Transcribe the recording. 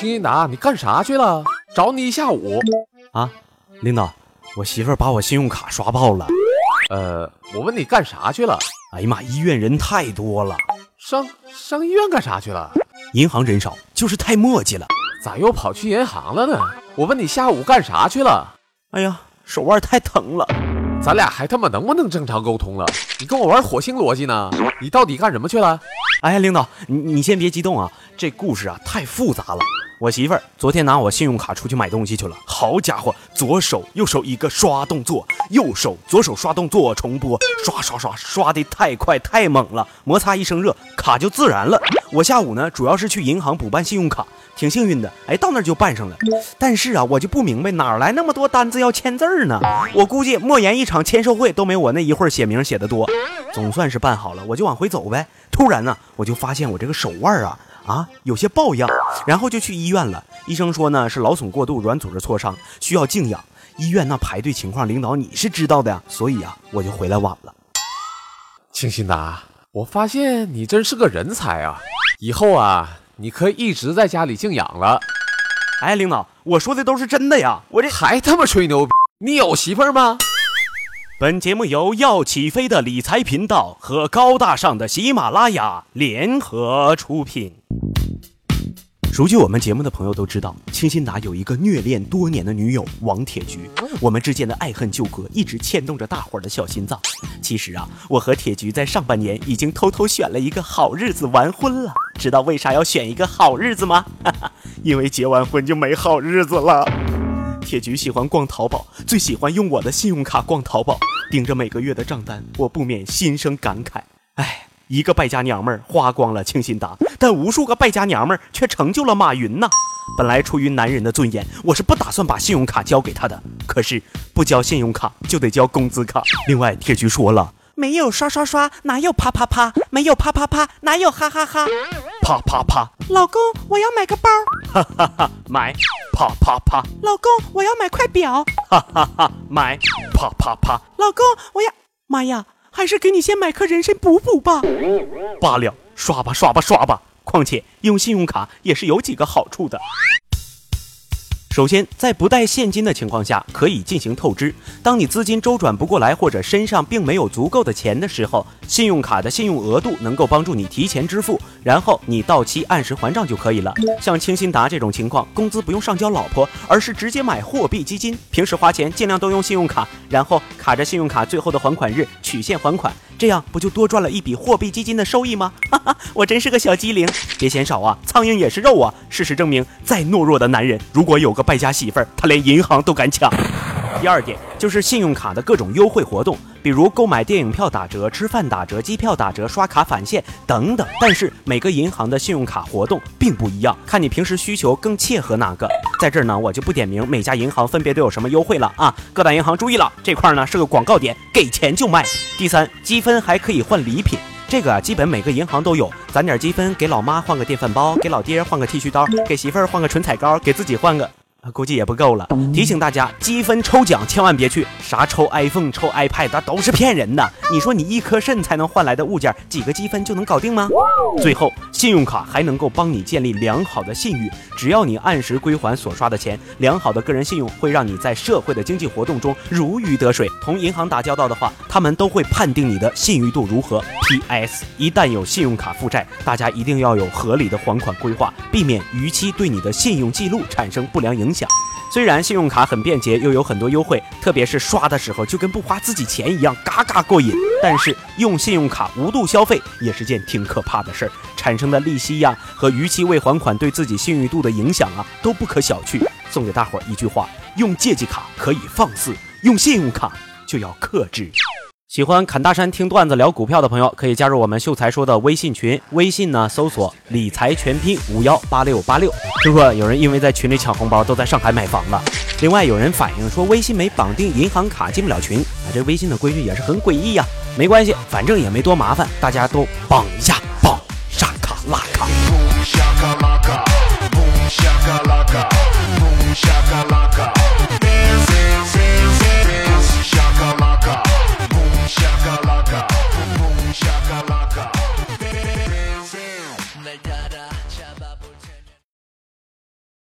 青云达，你干啥去了？找你一下午。啊，领导，我媳妇把我信用卡刷爆了。呃，我问你干啥去了？哎呀妈，医院人太多了，上上医院干啥去了？银行人少，就是太磨叽了。咋又跑去银行了呢？我问你下午干啥去了？哎呀，手腕太疼了。咱俩还他妈能不能正常沟通了？你跟我玩火星逻辑呢？你到底干什么去了？哎，领导，你你先别激动啊，这故事啊太复杂了。我媳妇儿昨天拿我信用卡出去买东西去了，好家伙，左手右手一个刷动作，右手左手刷动作重播，刷刷刷刷的太快太猛了，摩擦一生热，卡就自燃了。我下午呢主要是去银行补办信用卡，挺幸运的，哎，到那儿就办上了。但是啊，我就不明白哪来那么多单子要签字儿呢？我估计莫言一场签售会都没我那一会儿写名写的多。总算是办好了，我就往回走呗。突然呢，我就发现我这个手腕啊。啊，有些抱恙，然后就去医院了。医生说呢是劳损过度、软组织挫伤，需要静养。医院那排队情况，领导你是知道的呀，所以啊我就回来晚了。清新达，我发现你真是个人才啊！以后啊，你可以一直在家里静养了。哎，领导，我说的都是真的呀，我这还他妈吹牛逼！你有媳妇儿吗？本节目由要起飞的理财频道和高大上的喜马拉雅联合出品。熟悉我们节目的朋友都知道，清新达有一个虐恋多年的女友王铁菊，我们之间的爱恨纠葛一直牵动着大伙儿的小心脏。其实啊，我和铁菊在上半年已经偷偷选了一个好日子完婚了。知道为啥要选一个好日子吗？哈哈，因为结完婚就没好日子了。铁菊喜欢逛淘宝，最喜欢用我的信用卡逛淘宝，盯着每个月的账单，我不免心生感慨。哎，一个败家娘们儿花光了清新达，但无数个败家娘们儿却成就了马云呐。本来出于男人的尊严，我是不打算把信用卡交给他的。可是不交信用卡就得交工资卡。另外，铁局说了，没有刷刷刷，哪有啪啪啪？没有啪啪啪，哪有哈哈哈？啪啪啪！老公，我要买个包。哈哈哈，买。啪啪啪！老公，我要买块表。哈哈哈，买。啪啪啪！老公，我要……妈呀，还是给你先买颗人参补补吧。罢了，刷吧刷吧刷吧。况且用信用卡也是有几个好处的。首先，在不带现金的情况下，可以进行透支。当你资金周转不过来，或者身上并没有足够的钱的时候，信用卡的信用额度能够帮助你提前支付，然后你到期按时还账就可以了。像清新达这种情况，工资不用上交老婆，而是直接买货币基金。平时花钱尽量都用信用卡，然后卡着信用卡最后的还款日取现还款，这样不就多赚了一笔货币基金的收益吗？哈哈，我真是个小机灵，别嫌少啊！苍蝇也是肉啊！事实证明，再懦弱的男人，如果有个败家媳妇儿，他连银行都敢抢。第二点就是信用卡的各种优惠活动，比如购买电影票打折、吃饭打折、机票打折、刷卡返现等等。但是每个银行的信用卡活动并不一样，看你平时需求更切合哪个。在这儿呢，我就不点名每家银行分别都有什么优惠了啊！各大银行注意了，这块儿呢是个广告点，给钱就卖。第三，积分还可以换礼品，这个基本每个银行都有，攒点积分给老妈换个电饭煲，给老爹换个剃须刀，给媳妇儿换个唇彩膏，给自己换个。估计也不够了。提醒大家，积分抽奖千万别去，啥抽 iPhone、抽 iPad 那都是骗人的。你说你一颗肾才能换来的物件，几个积分就能搞定吗？最后，信用卡还能够帮你建立良好的信誉。只要你按时归还所刷的钱，良好的个人信用会让你在社会的经济活动中如鱼得水。同银行打交道的话，他们都会判定你的信誉度如何。P.S. 一旦有信用卡负债，大家一定要有合理的还款规划，避免逾期对你的信用记录产生不良影影响。虽然信用卡很便捷，又有很多优惠，特别是刷的时候就跟不花自己钱一样，嘎嘎过瘾。但是用信用卡无度消费也是件挺可怕的事儿，产生的利息呀和逾期未还款对自己信誉度的影响啊都不可小觑。送给大伙儿一句话：用借记卡可以放肆，用信用卡就要克制。喜欢侃大山听段子聊股票的朋友，可以加入我们秀才说的微信群，微信呢搜索理财全拼五幺八六八六。听说有人因为在群里抢红包，都在上海买房了。另外有人反映说微信没绑定银行卡进不了群，啊，这微信的规矩也是很诡异呀。没关系，反正也没多麻烦，大家都绑一下。